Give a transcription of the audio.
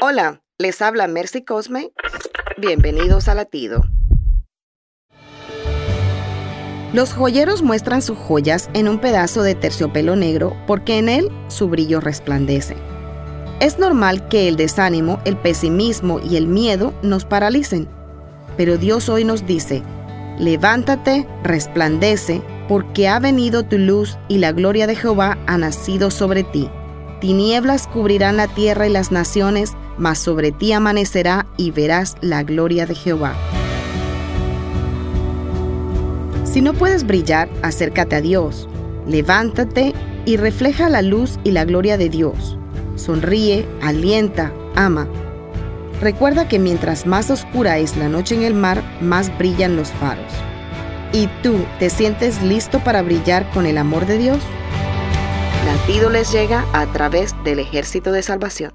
Hola, les habla Mercy Cosme. Bienvenidos a Latido. Los joyeros muestran sus joyas en un pedazo de terciopelo negro porque en él su brillo resplandece. Es normal que el desánimo, el pesimismo y el miedo nos paralicen, pero Dios hoy nos dice, levántate, resplandece, porque ha venido tu luz y la gloria de Jehová ha nacido sobre ti. Tinieblas cubrirán la tierra y las naciones, mas sobre ti amanecerá y verás la gloria de Jehová. Si no puedes brillar, acércate a Dios, levántate y refleja la luz y la gloria de Dios. Sonríe, alienta, ama. Recuerda que mientras más oscura es la noche en el mar, más brillan los faros. ¿Y tú te sientes listo para brillar con el amor de Dios? Latido les llega a través del ejército de salvación.